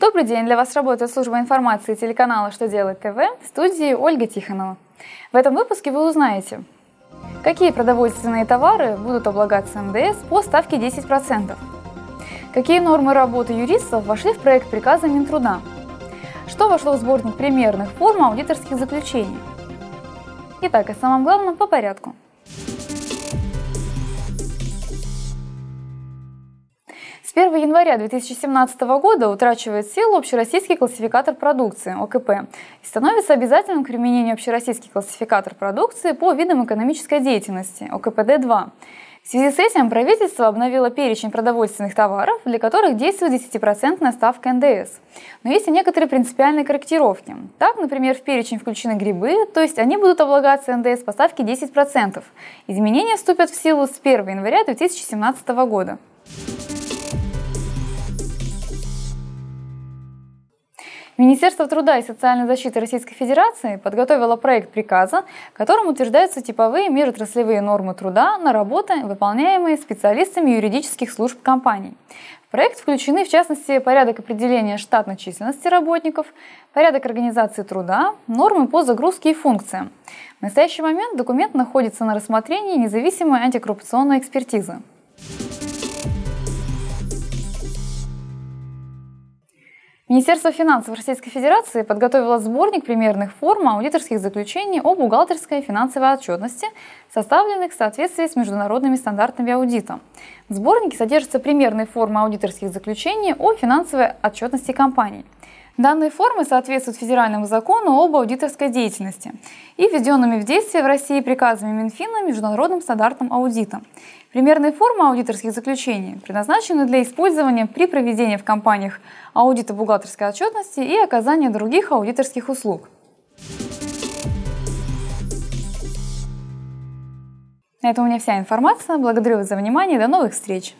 Добрый день! Для вас работает служба информации телеканала «Что делать ТВ» в студии Ольга Тихонова. В этом выпуске вы узнаете, какие продовольственные товары будут облагаться НДС по ставке 10%, какие нормы работы юристов вошли в проект приказа Минтруда, что вошло в сборник примерных форм аудиторских заключений. Итак, о самом главном по порядку – С 1 января 2017 года утрачивает силу общероссийский классификатор продукции ОКП и становится обязательным к применению общероссийский классификатор продукции по видам экономической деятельности ОКПД-2. В связи с этим правительство обновило перечень продовольственных товаров, для которых действует 10% ставка НДС. Но есть и некоторые принципиальные корректировки. Так, например, в перечень включены грибы, то есть они будут облагаться НДС по ставке 10%. Изменения вступят в силу с 1 января 2017 года. Министерство труда и социальной защиты Российской Федерации подготовило проект приказа, которым утверждаются типовые межотраслевые нормы труда на работы, выполняемые специалистами юридических служб компаний. В проект включены, в частности, порядок определения штатной численности работников, порядок организации труда, нормы по загрузке и функциям. В настоящий момент документ находится на рассмотрении независимой антикоррупционной экспертизы. Министерство финансов Российской Федерации подготовило сборник примерных форм аудиторских заключений о бухгалтерской и финансовой отчетности, составленных в соответствии с международными стандартами аудита. В сборнике содержатся примерные формы аудиторских заключений о финансовой отчетности компаний. Данные формы соответствуют федеральному закону об аудиторской деятельности и введенными в действие в России приказами Минфина международным стандартам аудита. Примерные формы аудиторских заключений предназначены для использования при проведении в компаниях аудита бухгалтерской отчетности и оказания других аудиторских услуг. На этом у меня вся информация. Благодарю вас за внимание. До новых встреч!